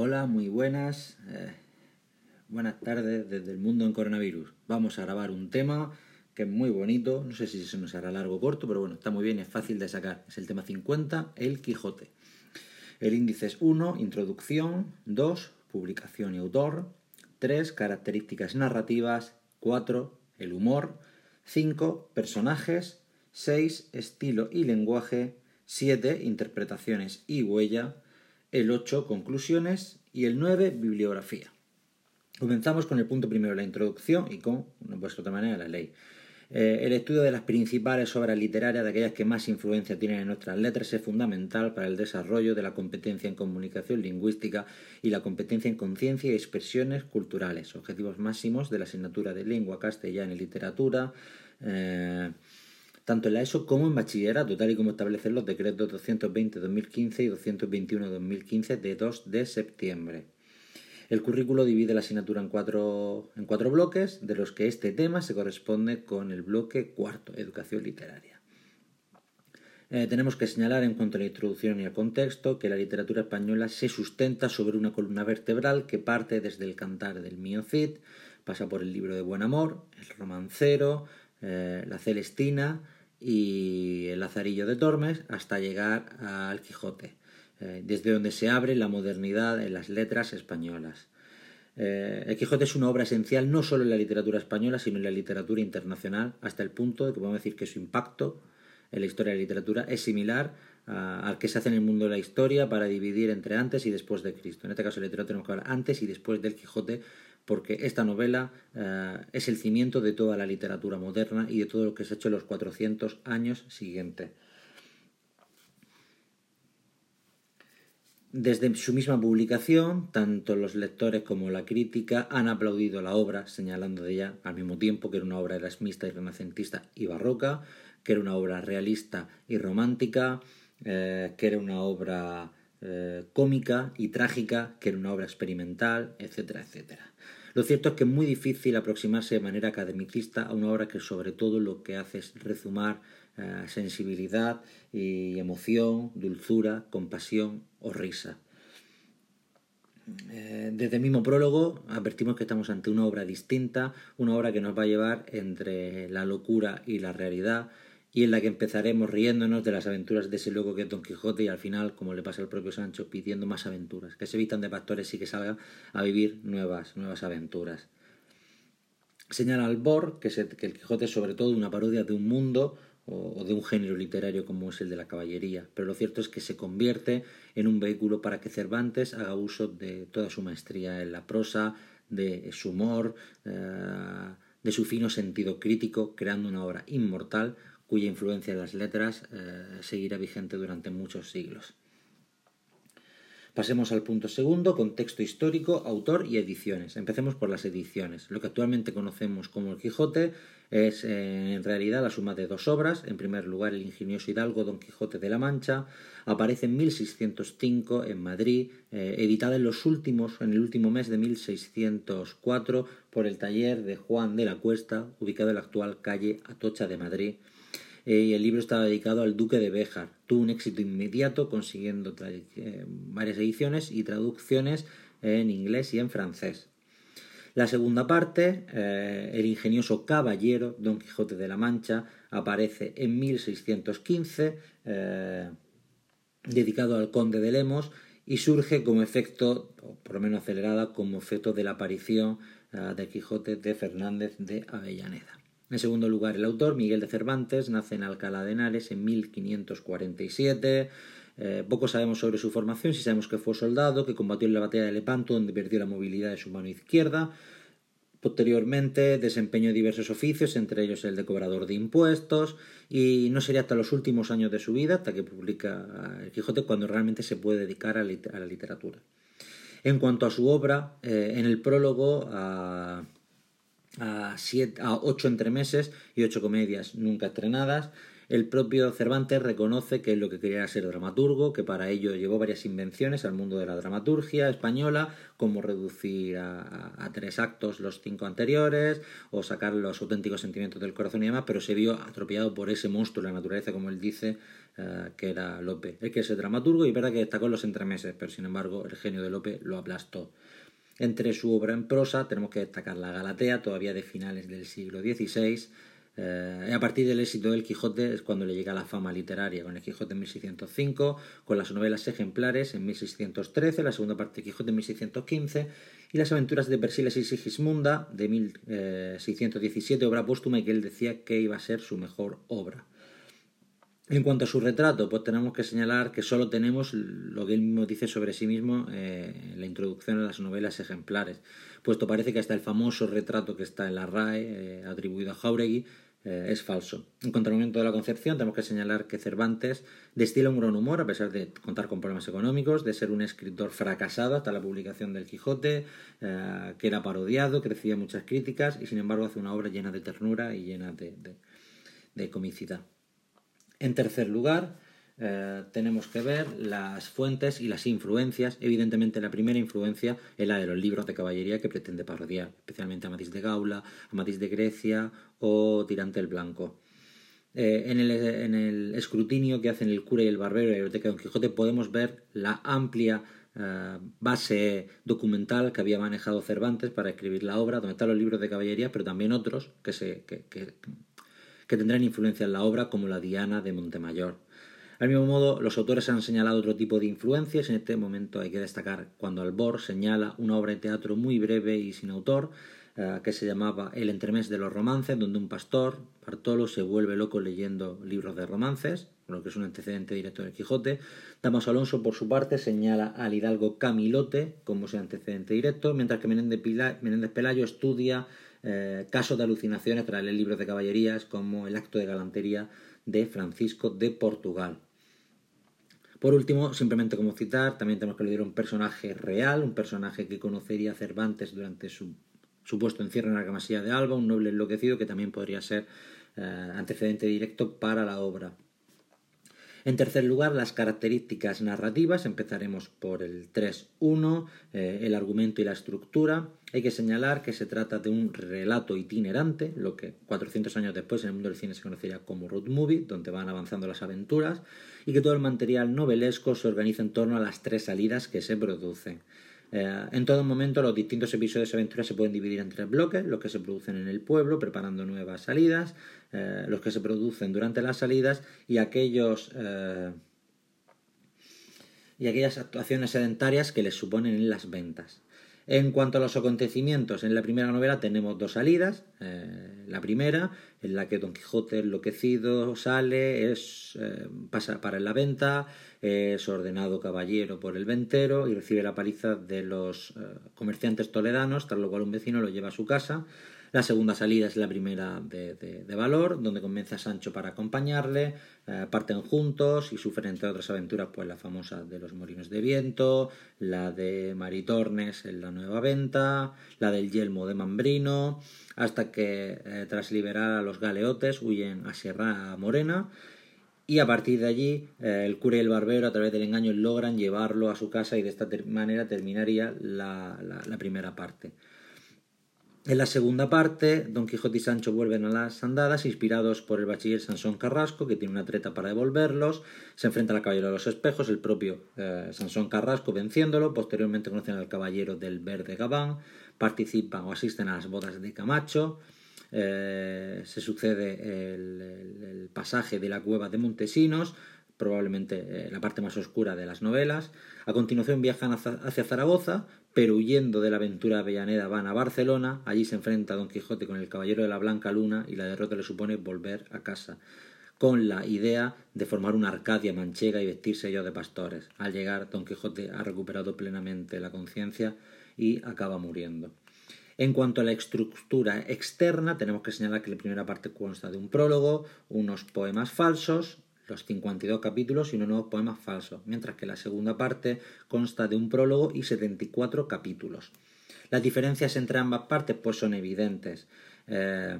Hola, muy buenas. eh, buenas tardes desde el mundo en coronavirus. Vamos a grabar un tema que es muy bonito. No sé si se nos hará largo o corto, pero bueno, está muy bien es fácil de sacar. Es el tema 50, El Quijote. El índice es 1, introducción, 2, publicación y autor, 3, características narrativas, 4, el humor, 5, personajes, 6, estilo y lenguaje, 7, interpretaciones y huella, el 8, conclusiones y el 9, bibliografía. Comenzamos con el punto primero, la introducción y con, de otra manera, la ley. Eh, el estudio de las principales obras literarias, de aquellas que más influencia tienen en nuestras letras, es fundamental para el desarrollo de la competencia en comunicación lingüística y la competencia en conciencia y expresiones culturales, objetivos máximos de la asignatura de lengua castellana y literatura, eh, tanto en la ESO como en bachillerato, tal y como establecen los decretos 220-2015 y 221-2015 de 2 de septiembre. El currículo divide la asignatura en cuatro, en cuatro bloques, de los que este tema se corresponde con el bloque cuarto, educación literaria. Eh, tenemos que señalar en cuanto a la introducción y al contexto que la literatura española se sustenta sobre una columna vertebral que parte desde el cantar del Mío Cid, pasa por el libro de Buen Amor, el romancero, eh, la Celestina y el Lazarillo de Tormes, hasta llegar al Quijote eh, desde donde se abre la modernidad en las letras españolas. Eh, el Quijote es una obra esencial no solo en la literatura española, sino en la literatura internacional, hasta el punto de que podemos decir que su impacto en la historia de la literatura es similar al que se hace en el mundo de la historia para dividir entre antes y después de Cristo. En este caso, la literatura tenemos que hablar antes y después del Quijote, porque esta novela eh, es el cimiento de toda la literatura moderna y de todo lo que se ha hecho en los 400 años siguientes. Desde su misma publicación, tanto los lectores como la crítica han aplaudido la obra, señalando de ella al mismo tiempo que era una obra erasmista y renacentista y barroca, que era una obra realista y romántica, eh, que era una obra eh, cómica y trágica, que era una obra experimental, etcétera, etcétera. Lo cierto es que es muy difícil aproximarse de manera academicista a una obra que sobre todo lo que hace es rezumar eh, sensibilidad y emoción, dulzura, compasión o risa. Eh, desde el mismo prólogo advertimos que estamos ante una obra distinta, una obra que nos va a llevar entre la locura y la realidad y en la que empezaremos riéndonos de las aventuras de ese loco que es Don Quijote y al final, como le pasa al propio Sancho, pidiendo más aventuras, que se evitan de pastores y que salgan a vivir nuevas, nuevas aventuras. Señala Albor que, que el Quijote es sobre todo una parodia de un mundo o de un género literario como es el de la caballería, pero lo cierto es que se convierte en un vehículo para que Cervantes haga uso de toda su maestría en la prosa, de su humor, eh, de su fino sentido crítico, creando una obra inmortal cuya influencia en las letras eh, seguirá vigente durante muchos siglos. Pasemos al punto segundo, contexto histórico, autor y ediciones. Empecemos por las ediciones. Lo que actualmente conocemos como el Quijote es eh, en realidad la suma de dos obras. En primer lugar, el ingenioso hidalgo Don Quijote de la Mancha aparece en 1605 en Madrid, eh, editada en los últimos, en el último mes de 1604 por el taller de Juan de la Cuesta, ubicado en la actual calle Atocha de Madrid y el libro estaba dedicado al duque de Béjar. Tuvo un éxito inmediato consiguiendo eh, varias ediciones y traducciones en inglés y en francés. La segunda parte, eh, El ingenioso caballero Don Quijote de la Mancha, aparece en 1615, eh, dedicado al conde de Lemos, y surge como efecto, o por lo menos acelerada, como efecto de la aparición de Quijote de Fernández de Avellaneda. En segundo lugar, el autor, Miguel de Cervantes, nace en Alcalá de Henares en 1547. Eh, poco sabemos sobre su formación, si sabemos que fue soldado, que combatió en la batalla de Lepanto, donde perdió la movilidad de su mano izquierda. Posteriormente desempeñó diversos oficios, entre ellos el de cobrador de impuestos, y no sería hasta los últimos años de su vida, hasta que publica El Quijote, cuando realmente se puede dedicar a, la literatura. En cuanto a su obra, eh, en el prólogo a a, siete, a ocho entremeses y ocho comedias nunca estrenadas. El propio Cervantes reconoce que lo que quería era ser dramaturgo, que para ello llevó varias invenciones al mundo de la dramaturgia española, como reducir a, tres actos los cinco anteriores, o sacar los auténticos sentimientos del corazón y demás, pero se vio atropellado por ese monstruo de la naturaleza, como él dice, eh, que era Lope. Él que es dramaturgo y verdad que destacó en los entremeses, pero sin embargo el genio de Lope lo aplastó. Entre su obra en prosa tenemos que destacar la Galatea, todavía de finales del siglo XVI, eh, a partir del éxito del Quijote es cuando le llega la fama literaria, con el Quijote en 1605, con las novelas ejemplares en 1613, la segunda parte de Quijote en 1615 y las aventuras de Persiles y Sigismunda de 1617, obra póstuma y que él decía que iba a ser su mejor obra. En cuanto a su retrato, pues tenemos que señalar que solo tenemos lo que él mismo dice sobre sí mismo eh, en la introducción a las novelas ejemplares, puesto parece que hasta el famoso retrato que está en la RAE, eh, atribuido a Jauregui, eh, es falso. En cuanto al momento de la concepción, tenemos que señalar que Cervantes destila un gran humor a pesar de contar con problemas económicos, de ser un escritor fracasado hasta la publicación del Quijote, eh, que era parodiado, que recibía muchas críticas y sin embargo hace una obra llena de ternura y llena de comicidad. En tercer lugar, eh, tenemos que ver las fuentes y las influencias. Evidentemente, la primera influencia es la de los libros de caballería que pretende parodiar, especialmente a Matisse de Gaula, a Matisse de Grecia o Tirante el Blanco. Eh, en, el, escrutinio que hacen el cura y el barbero de la biblioteca de Don Quijote podemos ver la amplia eh, base documental que había manejado Cervantes para escribir la obra, donde están los libros de caballería, pero también otros que, se, que tendrán influencia en la obra, como la Diana de Montemayor. Al mismo modo, los autores han señalado otro tipo de influencias. En este momento hay que destacar cuando Albor señala una obra de teatro muy breve y sin autor, eh, que se llamaba El entremés de los romances, donde un pastor, Bartolo, se vuelve loco leyendo libros de romances, lo que es un antecedente directo del Quijote. Damaso Alonso, por su parte, señala al hidalgo Camilote como su antecedente directo, mientras que Menéndez, Pelayo estudia eh, casos de alucinaciones tras leer libros de caballerías como El acto de galantería de Francisco de Portugal. Por último, simplemente como citar, también tenemos que le un personaje real, un personaje que conocería Cervantes durante su supuesto encierro en la camasilla de Alba, un noble enloquecido que también podría ser eh, antecedente directo para la obra. En tercer lugar, las características narrativas. Empezaremos por el 3.1, eh, el argumento y la estructura. Hay que señalar que se trata de un relato itinerante, lo que 400 años después en el mundo del cine se conocería como road movie, donde van avanzando las aventuras, y que todo el material novelesco se organiza en torno a las tres salidas que se producen. Eh, en todo momento los distintos episodios de aventura se pueden dividir en tres bloques, los que se producen en el pueblo preparando nuevas salidas, eh, los que se producen durante las salidas y aquellos eh, y aquellas actuaciones sedentarias que les suponen en las ventas. En cuanto a los acontecimientos, en la primera novela tenemos dos salidas. Eh, la primera, en la que Don Quijote enloquecido sale, es, eh, pasa para la venta, es ordenado caballero por el ventero y recibe la paliza de los eh, comerciantes toledanos, tras lo cual un vecino lo lleva a su casa. La segunda salida es la primera de, valor, donde comienza Sancho para acompañarle, eh, parten juntos y sufren entre otras aventuras, pues la famosa de los molinos de viento, la de Maritornes en la nueva venta, la del yelmo de Mambrino, hasta que eh, tras liberar a los galeotes huyen a Sierra Morena y a partir de allí eh, el cura y el barbero a través del engaño logran llevarlo a su casa y de esta manera terminaría la primera parte. En la segunda parte, Don Quijote y Sancho vuelven a las andadas, inspirados por el bachiller Sansón Carrasco, que tiene una treta para devolverlos. Se enfrentan al caballero de los espejos, el propio eh, Sansón Carrasco venciéndolo. Posteriormente conocen al caballero del Verde Gabán, participan o asisten a las bodas de Camacho. Eh, se sucede el, pasaje de la cueva de Montesinos, probablemente eh, la parte más oscura de las novelas. A continuación viajan hacia Zaragoza, pero huyendo de la aventura de Avellaneda van a Barcelona, allí se enfrenta Don Quijote con el Caballero de la Blanca Luna y la derrota le supone volver a casa, con la idea de formar una Arcadia manchega y vestirse ellos de pastores. Al llegar, Don Quijote ha recuperado plenamente la conciencia y acaba muriendo. En cuanto a la estructura externa, tenemos que señalar que la primera parte consta de un prólogo, unos poemas falsos, los 52 capítulos y unos nuevos poemas falsos, mientras que la segunda parte consta de un prólogo y 74 capítulos. Las diferencias entre ambas partes pues son evidentes. Eh,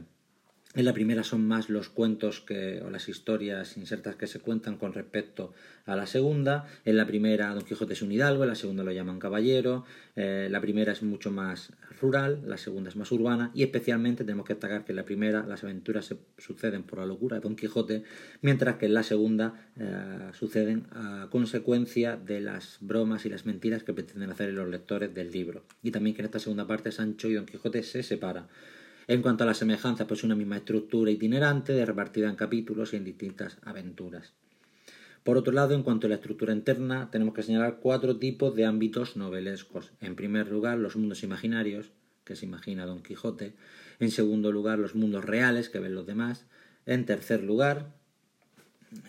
En la primera son más los cuentos que, o las historias insertas que se cuentan con respecto a la segunda. En la primera Don Quijote es un hidalgo, en la segunda lo llaman caballero. Eh, la primera es mucho más rural, la segunda es más urbana y especialmente tenemos que destacar que en la primera las aventuras se suceden por la locura de Don Quijote, mientras que en la segunda eh, suceden a consecuencia de las bromas y las mentiras que pretenden hacer los lectores del libro. Y también que en esta segunda parte Sancho y Don Quijote se separan. En cuanto a la semejanza, pues una misma estructura itinerante, repartida en capítulos y en distintas aventuras. Por otro lado, en cuanto a la estructura interna, tenemos que señalar cuatro tipos de ámbitos novelescos. En primer lugar, los mundos imaginarios, que se imagina Don Quijote. En segundo lugar, los mundos reales, que ven los demás. En tercer lugar,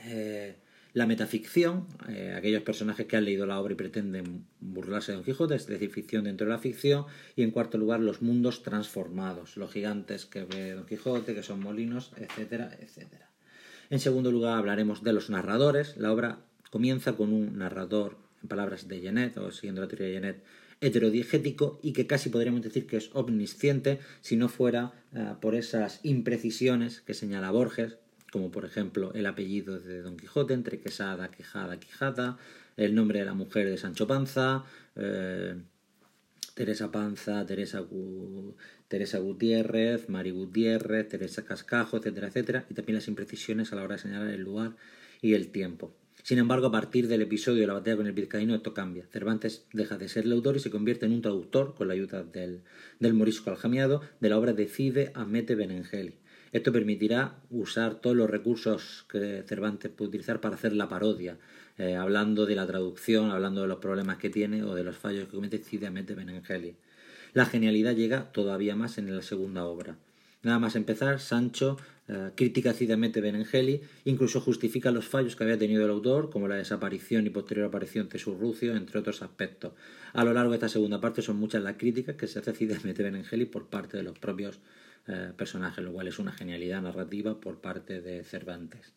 eh, la metaficción, eh, aquellos personajes que han leído la obra y pretenden burlarse de Don Quijote, es decir, ficción dentro de la ficción, y en cuarto lugar los mundos transformados, los gigantes que ve Don Quijote, que son molinos, etcétera, etcétera. En segundo lugar hablaremos de los narradores. La obra comienza con un narrador, en palabras de Genet, o siguiendo la teoría de Genet, heterodiegético y que casi podríamos decir que es omnisciente si no fuera eh, por esas imprecisiones que señala Borges, como por ejemplo el apellido de Don Quijote, entre Quesada, Quejada, Quijada, el nombre de la mujer de Sancho Panza, eh, Teresa Panza, Teresa, Teresa Gutiérrez, Mari Gutiérrez, Teresa Cascajo, etcétera, etcétera, y también las imprecisiones a la hora de señalar el lugar y el tiempo. Sin embargo, a partir del episodio de la batalla con el vizcaíno, esto cambia. Cervantes deja de ser el autor y se convierte en un traductor, con la ayuda del, del morisco aljamiado, de la obra de Cide Amete Benengeli. Esto permitirá usar todos los recursos que Cervantes puede utilizar para hacer la parodia, eh, hablando de la traducción, hablando de los problemas que tiene o de los fallos que comete Cideamente Benengeli. La genialidad llega todavía más en la segunda obra. Nada más empezar, Sancho eh, critica acidamente Benengeli, incluso justifica los fallos que había tenido el autor, como la desaparición y posterior aparición de su Rucio, entre otros aspectos. A lo largo de esta segunda parte son muchas las críticas que se hace acidamente Benengeli por parte de los propios eh, personaje, lo cual es una genialidad narrativa por parte de Cervantes.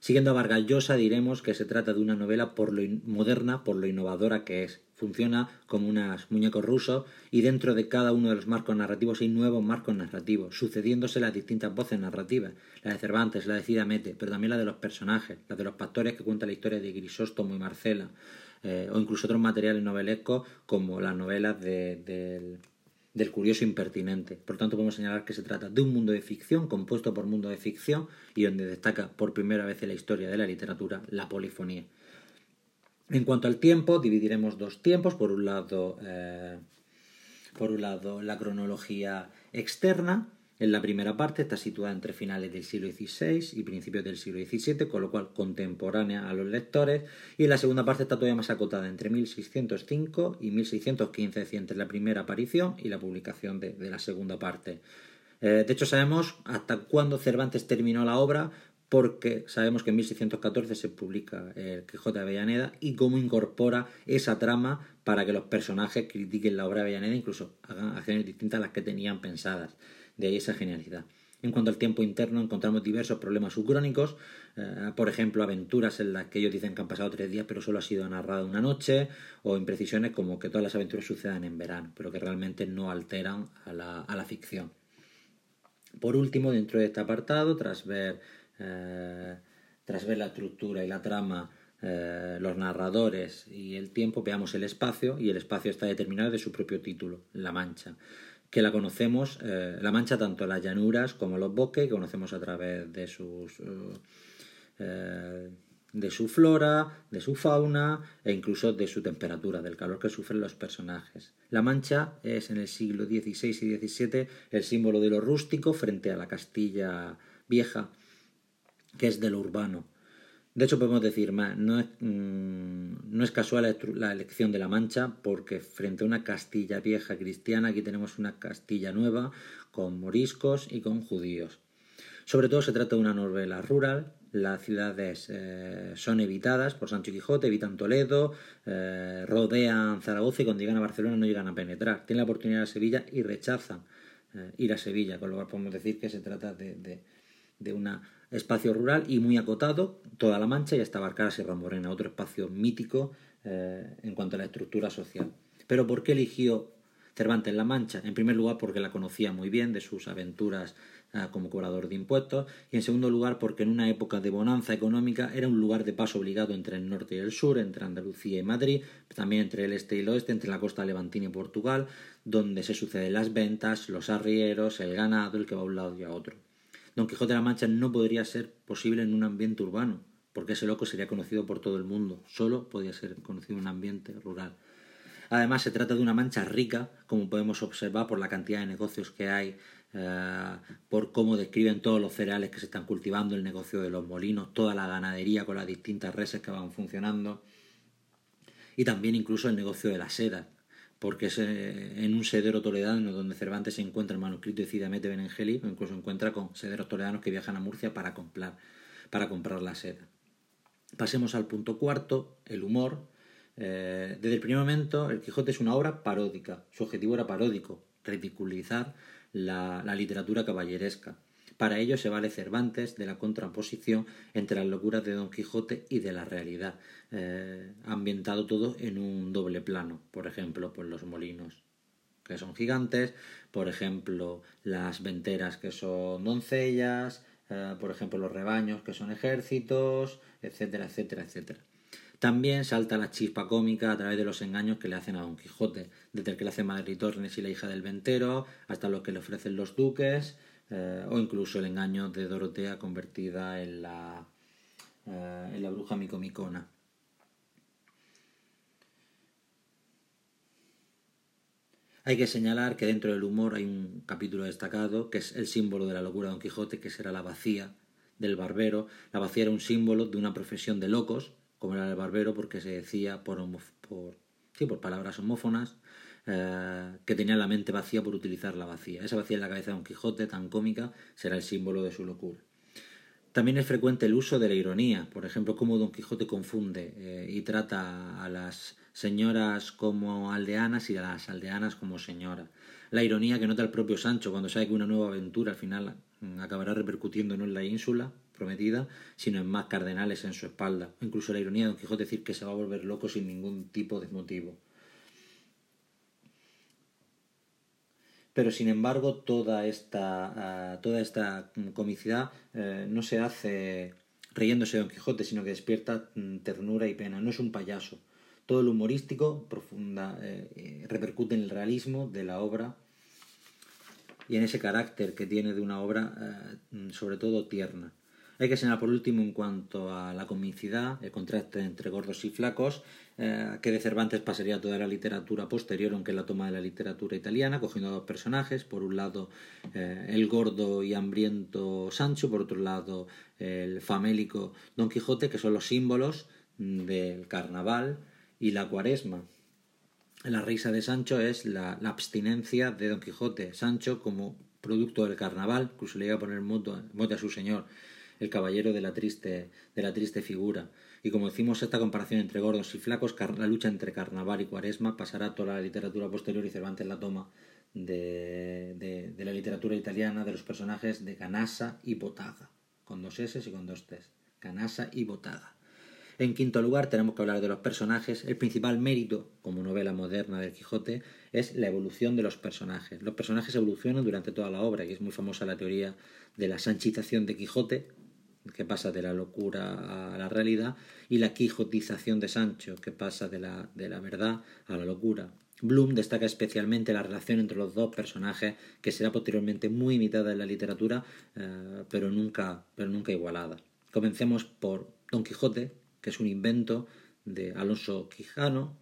Siguiendo a Vargas Llosa, diremos que se trata de una novela por lo moderna, por lo innovadora que es. Funciona como unos muñecos rusos y dentro de cada uno de los marcos narrativos hay nuevos marcos narrativos, sucediéndose las distintas voces narrativas, la de Cervantes, la de Cida Mete, pero también la de los personajes, la de los pastores que cuentan la historia de Grisóstomo y Marcela, eh, o incluso otros materiales novelescos como las novelas de, del curioso impertinente. Por tanto, podemos señalar que se trata de un mundo de ficción compuesto por mundo de ficción y donde destaca por primera vez en la historia de la literatura la polifonía. En cuanto al tiempo, dividiremos dos tiempos. Por un lado, eh, por un lado la cronología externa, en la primera parte está situada entre finales del siglo XVI y principios del siglo XVII, con lo cual contemporánea a los lectores, y en la segunda parte está todavía más acotada, entre 1605 y 1615, es decir, entre la primera aparición y la publicación de, la segunda parte. Eh, de hecho, sabemos hasta cuándo Cervantes terminó la obra, porque sabemos que en 1614 se publica el Quijote de Avellaneda y cómo incorpora esa trama para que los personajes critiquen la obra de Avellaneda, incluso hagan acciones distintas a las que tenían pensadas. De ahí esa genialidad. En cuanto al tiempo interno, encontramos diversos problemas subcrónicos, eh, por ejemplo, aventuras en las que ellos dicen que han pasado tres días, pero solo ha sido narrado una noche, o imprecisiones como que todas las aventuras sucedan en verano, pero que realmente no alteran a la, ficción. Por último, dentro de este apartado, tras ver, eh, tras ver la estructura y la trama, eh, los narradores y el tiempo, veamos el espacio, y el espacio está determinado de su propio título, La Mancha que la conocemos, eh, la Mancha, tanto las llanuras como los bosques, que conocemos a través de sus... De su flora, de su fauna e incluso de su temperatura, del calor que sufren los personajes. La Mancha es en el siglo XVI y XVII el símbolo de lo rústico frente a la Castilla vieja, que es de lo urbano. De hecho, podemos decir, es, mm, no es casual la elección de La Mancha, porque frente a una Castilla vieja cristiana, aquí tenemos una Castilla nueva, con moriscos y con judíos. Sobre todo se trata de una novela rural, las ciudades eh, son evitadas por Sancho Quijote, evitan Toledo, eh, rodean Zaragoza y cuando llegan a Barcelona no llegan a penetrar. Tienen la oportunidad de Sevilla y rechazan eh, ir a Sevilla, con lo cual podemos decir que se trata de una espacio rural y muy acotado, toda la Mancha y hasta abarcar a Sierra Morena, otro espacio mítico eh, en cuanto a la estructura social. Pero ¿por qué eligió Cervantes La Mancha? En primer lugar porque la conocía muy bien de sus aventuras eh, como cobrador de impuestos y en segundo lugar porque en una época de bonanza económica era un lugar de paso obligado entre el norte y el sur, entre Andalucía y Madrid, también entre el este y el oeste, entre la costa levantina y Portugal, donde se suceden las ventas, los arrieros, el ganado, el que va a un lado y a otro. Don Quijote de la Mancha no podría ser posible en un ambiente urbano, porque ese loco sería conocido por todo el mundo, solo podía ser conocido en un ambiente rural. Además, se trata de una mancha rica, como podemos observar por la cantidad de negocios que hay, eh, por cómo describen todos los cereales que se están cultivando, el negocio de los molinos, toda la ganadería con las distintas reses que van funcionando, y también incluso el negocio de la seda, porque es eh, en un sedero toledano donde Cervantes se encuentra el manuscrito de Cidamete Benengeli, incluso encuentra con sederos toledanos que viajan a Murcia para comprar, para comprar la seda. Pasemos al punto cuarto, el humor. Eh, desde el primer momento, El Quijote es una obra paródica. Su objetivo era paródico, ridiculizar la, literatura caballeresca. Para ello se vale Cervantes de la contraposición entre las locuras de Don Quijote y de la realidad, eh, ambientado todo en un doble plano. Por ejemplo, pues los molinos que son gigantes, por ejemplo, las venteras que son doncellas, eh, por ejemplo, los rebaños que son ejércitos, etcétera, etcétera, etcétera. También salta la chispa cómica a través de los engaños que le hacen a Don Quijote, desde el que le hace Madre Tornes y la hija del ventero, hasta lo que le ofrecen los duques, eh, o incluso el engaño de Dorotea convertida en la, eh, en la bruja micomicona. Hay que señalar que dentro del humor hay un capítulo destacado, que es el símbolo de la locura de Don Quijote, que será la vacía del barbero. La vacía era un símbolo de una profesión de locos, como era el barbero, porque se decía por, por, sí, por palabras homófonas, eh, que tenía la mente vacía por utilizar la vacía. Esa vacía en la cabeza de Don Quijote, tan cómica, será el símbolo de su locura. También es frecuente el uso de la ironía, por ejemplo, cómo Don Quijote confunde eh, y trata a las señoras como aldeanas y a las aldeanas como señoras. La ironía que nota el propio Sancho cuando sabe que una nueva aventura al final mm, acabará repercutiendo no en la ínsula, prometida, sino en más cardenales en su espalda. Incluso la ironía de Don Quijote decir que se va a volver loco sin ningún tipo de motivo. Pero sin embargo, toda esta, ah, toda esta comicidad eh, no se hace reyéndose de Don Quijote, sino que despierta mm, ternura y pena. No es un payaso. Todo lo humorístico profunda, eh, eh, repercute en el realismo de la obra y en ese carácter que tiene de una obra, sobre todo tierna. Hay que señalar por último en cuanto a la comicidad, el contraste entre gordos y flacos, eh, que de Cervantes pasaría toda la literatura posterior, aunque la toma de la literatura italiana, cogiendo dos personajes, por un lado eh, el gordo y hambriento Sancho, por otro lado el famélico Don Quijote, que son los símbolos del carnaval y la cuaresma. La risa de Sancho es la, abstinencia de Don Quijote. Sancho, como producto del carnaval, incluso le iba a poner mote a su señor, el caballero de la triste, de la triste figura. Y como decimos, esta comparación entre gordos y flacos, la lucha entre carnaval y cuaresma, pasará toda la literatura posterior y Cervantes la toma de, de, la literatura italiana, de los personajes de Canassa y Botaga, con dos S y con dos T. Canassa y Botaga. En quinto lugar, tenemos que hablar de los personajes. El principal mérito, como novela moderna del Quijote, es la evolución de los personajes. Los personajes evolucionan durante toda la obra, y es muy famosa la teoría de la sanchización de Quijote, que pasa de la locura a la realidad, y la quijotización de Sancho, que pasa de la, de la verdad a la locura. Bloom destaca especialmente la relación entre los dos personajes, que será posteriormente muy imitada en la literatura, eh, pero, nunca, pero nunca igualada. Comencemos por Don Quijote, que es un invento de Alonso Quijano.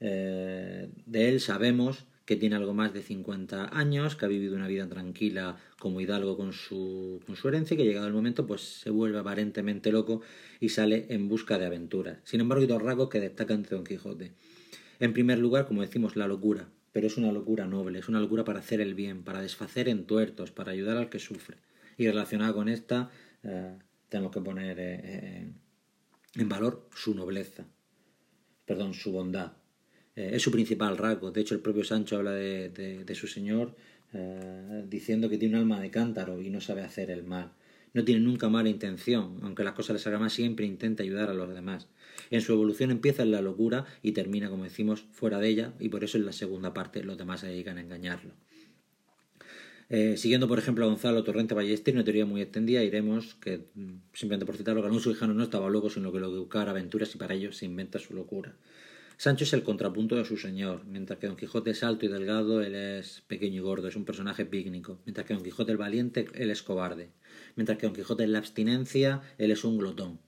Eh, de él sabemos que tiene algo más de 50 años, que ha vivido una vida tranquila como hidalgo con su, con su herencia y que llegado el momento pues se vuelve aparentemente loco y sale en busca de aventuras. Sin embargo hay dos rasgos que destacan de Don Quijote. En primer lugar, como decimos, la locura, pero es una locura noble, es una locura para hacer el bien, para desfacer entuertos, para ayudar al que sufre. Y relacionada con esta, eh, tenemos que poner eh, eh, en valor su nobleza, perdón, su bondad, eh, es su principal rasgo. De hecho, el propio Sancho habla de, su señor eh, diciendo que tiene un alma de cántaro y no sabe hacer el mal. No tiene nunca mala intención, aunque las cosas le salgan mal, siempre intenta ayudar a los demás. En su evolución empieza en la locura y termina, como decimos, fuera de ella, y por eso en la segunda parte los demás se dedican a engañarlo. Eh, siguiendo, por ejemplo, a Gonzalo Torrente Ballester, una teoría muy extendida, iremos que, mm, simplemente por citarlo, que Alonso Hijano no estaba loco, sino que lo que aventuras y para ello se inventa su locura. Sancho es el contrapunto de su señor, mientras que Don Quijote es alto y delgado, él es pequeño y gordo, es un personaje pícnico, mientras que Don Quijote el valiente, él es cobarde, mientras que Don Quijote es la abstinencia, él es un glotón.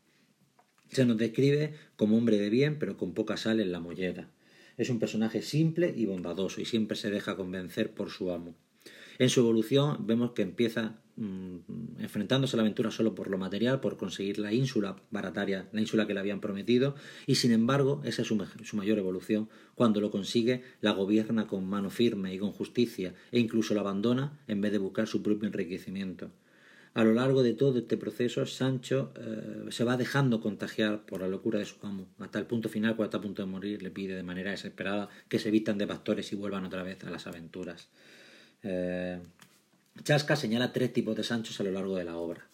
Se nos describe como hombre de bien, pero con poca sal en la mollera. Es un personaje simple y bondadoso, y siempre se deja convencer por su amo. En su evolución vemos que empieza mm, enfrentándose a la aventura solo por lo material, por conseguir la ínsula barataria, la ínsula que le habían prometido, y sin embargo, esa es su, mayor evolución. Cuando lo consigue, la gobierna con mano firme y con justicia, e incluso la abandona en vez de buscar su propio enriquecimiento. A lo largo de todo este proceso, Sancho eh, se va dejando contagiar por la locura de su amo, hasta el punto final, cuando está a punto de morir, le pide de manera desesperada que se vistan de pastores y vuelvan otra vez a las aventuras. Eh, Chasca señala tres tipos de Sanchos a lo largo de la obra.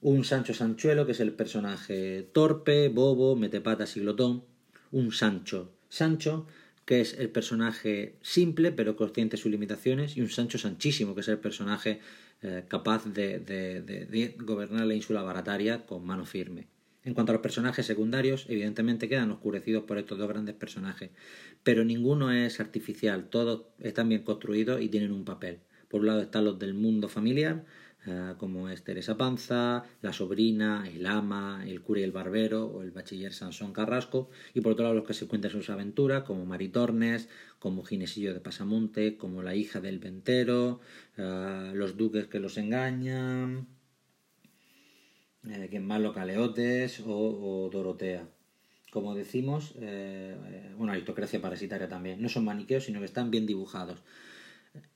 Un Sancho Sanchuelo, que es el personaje torpe, bobo, metepatas y glotón. Un Sancho Sancho, que es el personaje simple pero consciente de sus limitaciones. Y un Sancho Sanchísimo, que es el personaje eh, capaz de, gobernar la ínsula barataria con mano firme. En cuanto a los personajes secundarios, evidentemente quedan oscurecidos por estos dos grandes personajes, pero ninguno es artificial, todos están bien construidos y tienen un papel. Por un lado están los del mundo familiar, eh, como es Teresa Panza, la sobrina, el ama, el cura y el barbero o el bachiller Sansón Carrasco, y por otro lado los que se cuentan sus aventuras, como Maritornes, como Ginesillo de Pasamonte, como la hija del ventero, eh, los duques que los engañan, eh, quien más Caleotes o, Dorotea. Como decimos, una aristocracia parasitaria también. No son maniqueos, sino que están bien dibujados.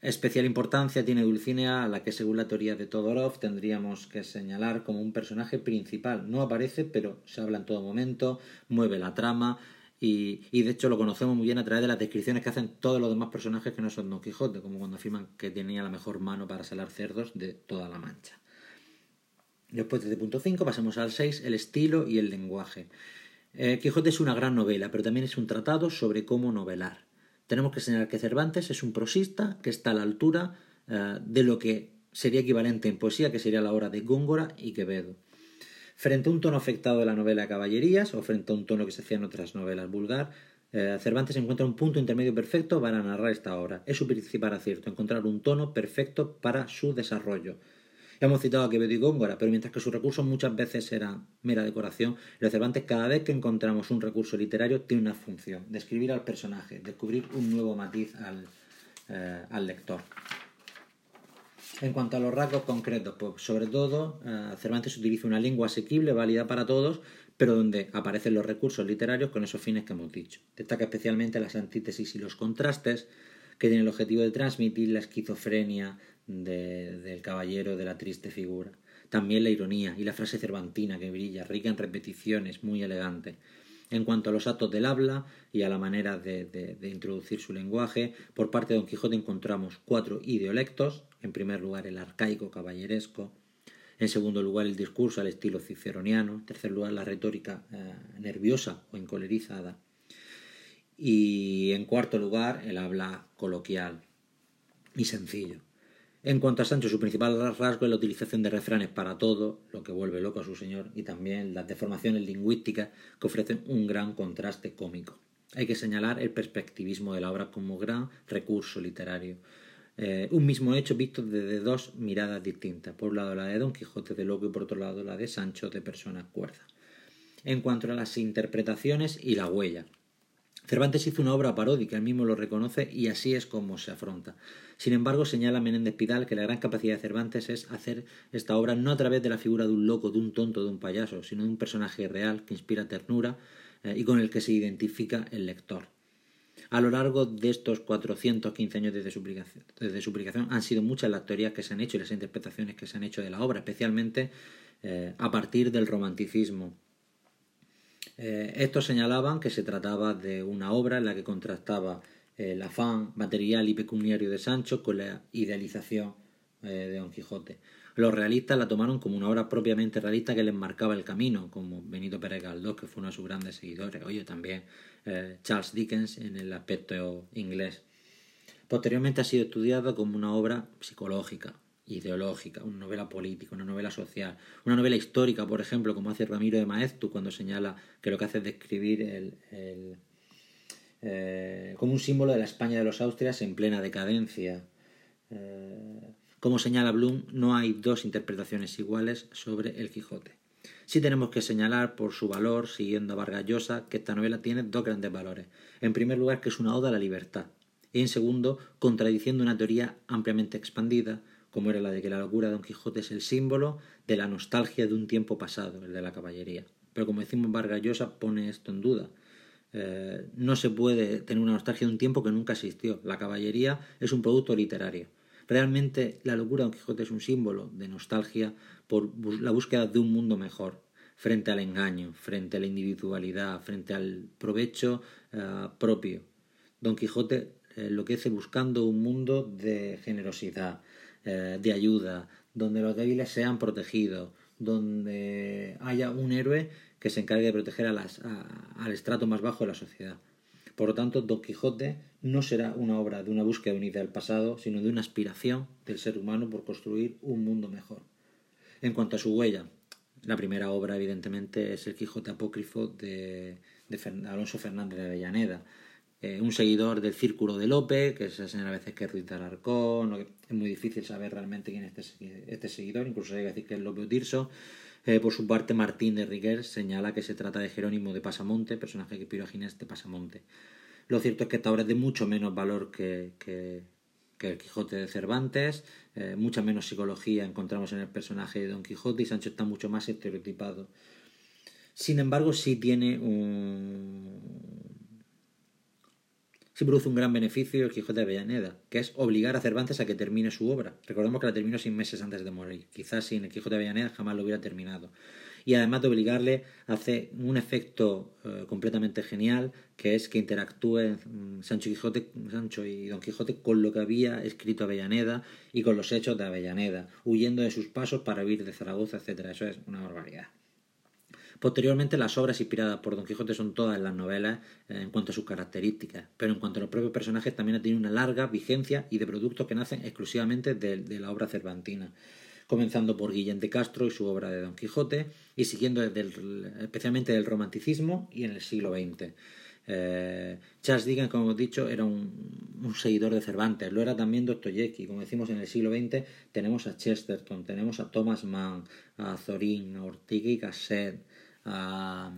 Especial importancia tiene Dulcinea, a la que según la teoría de Todorov tendríamos que señalar como un personaje principal. No aparece, pero se habla en todo momento, mueve la trama y, y, de hecho lo conocemos muy bien a través de las descripciones que hacen todos los demás personajes que no son Don Quijote, como cuando afirman que tenía la mejor mano para salar cerdos de toda la mancha. Después de este punto 5 pasemos al 6, el estilo y el lenguaje. Eh, Quijote es una gran novela, pero también es un tratado sobre cómo novelar tenemos que señalar que Cervantes es un prosista que está a la altura eh, de lo que sería equivalente en poesía, que sería la obra de Góngora y Quevedo. Frente a un tono afectado de la novela Caballerías, o frente a un tono que se hacía en otras novelas vulgar, eh, Cervantes encuentra un punto intermedio perfecto para narrar esta obra. Es su principal acierto, encontrar un tono perfecto para su desarrollo. Hemos citado a Quevedo y Góngora, pero mientras que sus recursos muchas veces eran mera decoración, el Cervantes cada vez que encontramos un recurso literario tiene una función, describir al personaje, descubrir un nuevo matiz al, eh, lector. En cuanto a los rasgos concretos, pues sobre todo eh, Cervantes utiliza una lengua asequible, válida para todos, pero donde aparecen los recursos literarios con esos fines que hemos dicho. Destaca especialmente las antítesis y los contrastes, que tienen el objetivo de transmitir la esquizofrenia del caballero de la triste figura. También la ironía y la frase cervantina que brilla, rica en repeticiones, muy elegante. En cuanto a los actos del habla y a la manera de, introducir su lenguaje, por parte de Don Quijote encontramos cuatro idiolectos. En primer lugar, el arcaico caballeresco. En segundo lugar, el discurso al estilo ciceroniano. En tercer lugar, la retórica eh, nerviosa o encolerizada. Y en cuarto lugar, el habla coloquial y sencillo. En cuanto a Sancho, su principal rasgo es la utilización de refranes para todo, lo que vuelve loco a su señor, y también las deformaciones lingüísticas que ofrecen un gran contraste cómico. Hay que señalar el perspectivismo de la obra como gran recurso literario. Eh, un mismo hecho visto desde dos miradas distintas. Por un lado la de Don Quijote de Loco y por otro lado la de Sancho de Personas Cuerda. En cuanto a las interpretaciones y la huella. Cervantes hizo una obra paródica, él mismo lo reconoce y así es como se afronta. Sin embargo, señala Menéndez Pidal que la gran capacidad de Cervantes es hacer esta obra no a través de la figura de un loco, de un tonto, de un payaso, sino de un personaje real que inspira ternura eh, y con el que se identifica el lector. A lo largo de estos 415 años desde su, publicación, han sido muchas las teorías que se han hecho y las interpretaciones que se han hecho de la obra, especialmente eh, a partir del romanticismo eh, estos señalaban que se trataba de una obra en la que contrastaba eh, el afán material y pecuniario de Sancho con la idealización eh, de Don Quijote. Los realistas la tomaron como una obra propiamente realista que les marcaba el camino, como Benito Pérez Galdós, que fue uno de sus grandes seguidores, oye, también Charles Dickens en el aspecto inglés. Posteriormente ha sido estudiada como una obra psicológica, ideológica, una novela política, una novela social, una novela histórica, por ejemplo, como hace Ramiro de Maeztu cuando señala que lo que hace es describir el, eh, como un símbolo de la España de los Austrias en plena decadencia. Eh, como señala Bloom, no hay dos interpretaciones iguales sobre el Quijote. Sí tenemos que señalar por su valor, siguiendo a Vargas Llosa, que esta novela tiene dos grandes valores. En primer lugar, que es una oda a la libertad. Y en segundo, contradiciendo una teoría ampliamente expandida, como era la de que la locura de Don Quijote es el símbolo de la nostalgia de un tiempo pasado, el de la caballería. Pero como decimos, Vargas pone esto en duda. Eh, no se puede tener una nostalgia de un tiempo que nunca existió. La caballería es un producto literario. Realmente la locura de Don Quijote es un símbolo de nostalgia por la búsqueda de un mundo mejor, frente al engaño, frente a la individualidad, frente al provecho eh, propio. Don Quijote lo enloquece buscando un mundo de generosidad, eh, de ayuda, donde los débiles sean protegidos, donde haya un héroe que se encargue de proteger al estrato más bajo de la sociedad. Por lo tanto, Don Quijote no será una obra de una búsqueda unida del pasado, sino de una aspiración del ser humano por construir un mundo mejor. En cuanto a su huella, la primera obra, evidentemente, es el Quijote apócrifo de, de Alonso Fernández de Avellaneda, eh, un seguidor del Círculo de Lope, que se señala a veces que es Ruiz de Alarcón, es muy difícil saber realmente quién es este, este seguidor, incluso hay que decir que es Lope Tirso. Eh, por su parte, Martín de Riguer señala que se trata de Jerónimo de Pasamonte, personaje que piro a de Pasamonte. Lo cierto es que esta obra es de mucho menos valor que, que, el Quijote de Cervantes, eh, mucha menos psicología encontramos en el personaje de Don Quijote y Sancho está mucho más estereotipado. Sin embargo, sí tiene un, sí produce un gran beneficio el Quijote de Avellaneda, que es obligar a Cervantes a que termine su obra. Recordemos que la terminó sin meses antes de morir. Quizás sin el Quijote de Avellaneda jamás lo hubiera terminado. Y además de obligarle, hace un efecto eh, completamente genial, que es que interactúe mm, Sancho, Quijote, Sancho y Don Quijote con lo que había escrito Avellaneda y con los hechos de Avellaneda, huyendo de sus pasos para huir de Zaragoza, etc. Eso es una barbaridad. Posteriormente, las obras inspiradas por Don Quijote son todas las novelas eh, en cuanto a sus características, pero en cuanto a los propios personajes también ha tenido una larga vigencia y de productos que nacen exclusivamente de, la obra cervantina comenzando por Guillén de Castro y su obra de Don Quijote, y siguiendo especialmente del romanticismo y en el siglo XX. Eh, Charles Dickens, como hemos dicho, era un, seguidor de Cervantes, lo era también Dostoyevsky. Como decimos, en el siglo XX tenemos a Chesterton, tenemos a Thomas Mann, a Zorin, a Ortega y Gasset, a,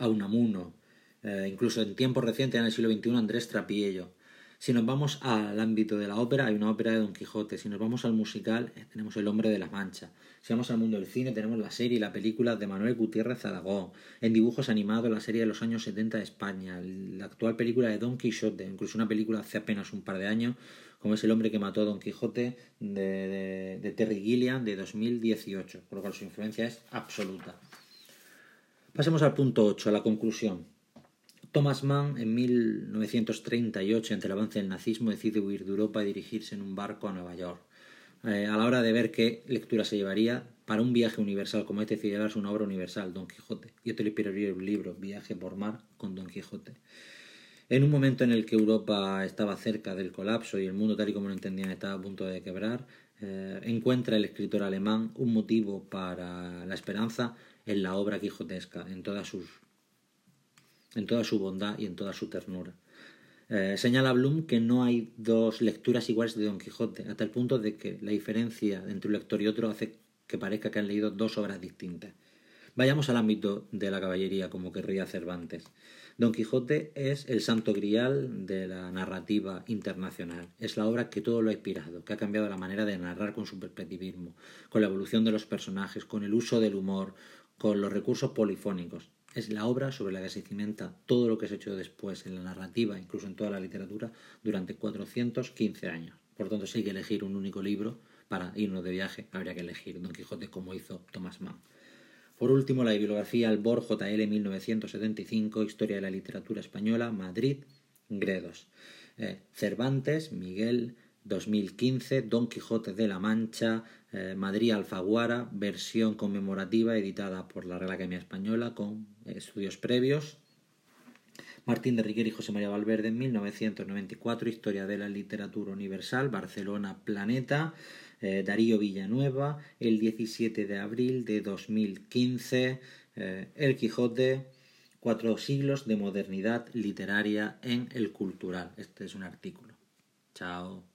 Unamuno, eh, incluso en tiempos recientes, en el siglo XXI, Andrés Trapiello. Si nos vamos al ámbito de la ópera, hay una ópera de Don Quijote. Si nos vamos al musical, eh, tenemos El hombre de la Mancha. Si vamos al mundo del cine, tenemos la serie y la película de Manuel Gutiérrez Aragón. En dibujos animados, la serie de los años 70 de España. La actual película de Don Quijote, incluso una película hace apenas un par de años, como es El hombre que mató a Don Quijote de, Terry Gilliam de 2018, por lo cual su influencia es absoluta. Pasemos al punto 8, a la conclusión. Thomas Mann, en 1938, ante el avance del nazismo, decide huir de Europa y dirigirse en un barco a Nueva York. Eh, a la hora de ver qué lectura se llevaría, para un viaje universal como este, decide llevarse una obra universal, Don Quijote. Y otro le inspiraría un libro, Viaje por mar, con Don Quijote. En un momento en el que Europa estaba cerca del colapso y el mundo tal y como lo entendían estaba a punto de quebrar, eh, encuentra el escritor alemán un motivo para la esperanza en la obra quijotesca, en, todas sus, en toda su bondad y en toda su ternura. Eh, señala Bloom que no hay dos lecturas iguales de Don Quijote, hasta el punto de que la diferencia entre un lector y otro hace que parezca que han leído dos obras distintas. Vayamos al ámbito de la caballería, como querría Cervantes. Don Quijote es el santo grial de la narrativa internacional. Es la obra que todo lo ha inspirado, que ha cambiado la manera de narrar con su perspectivismo, con la evolución de los personajes, con el uso del humor, con los recursos polifónicos. Es la obra sobre la que se cimenta todo lo que se ha hecho después en la narrativa, incluso en toda la literatura, durante 415 años. Por tanto, si hay que elegir un único libro para irnos de viaje, habría que elegir Don Quijote como hizo Thomas Mann. Por último, la bibliografía Albor JL 1975, Historia de la Literatura Española, Madrid, Gredos. Eh, Cervantes, Miguel, 2015, Don Quijote de la Mancha, eh, Madrid Alfaguara, versión conmemorativa editada por la Real Academia Española con estudios previos. Martín de Riquer y José María Valverde en 1994, Historia de la Literatura Universal, Barcelona Planeta, eh, Darío Villanueva, el 17 de abril de 2015, eh, El Quijote, Cuatro siglos de modernidad literaria en el cultural. Este es un artículo. Chao.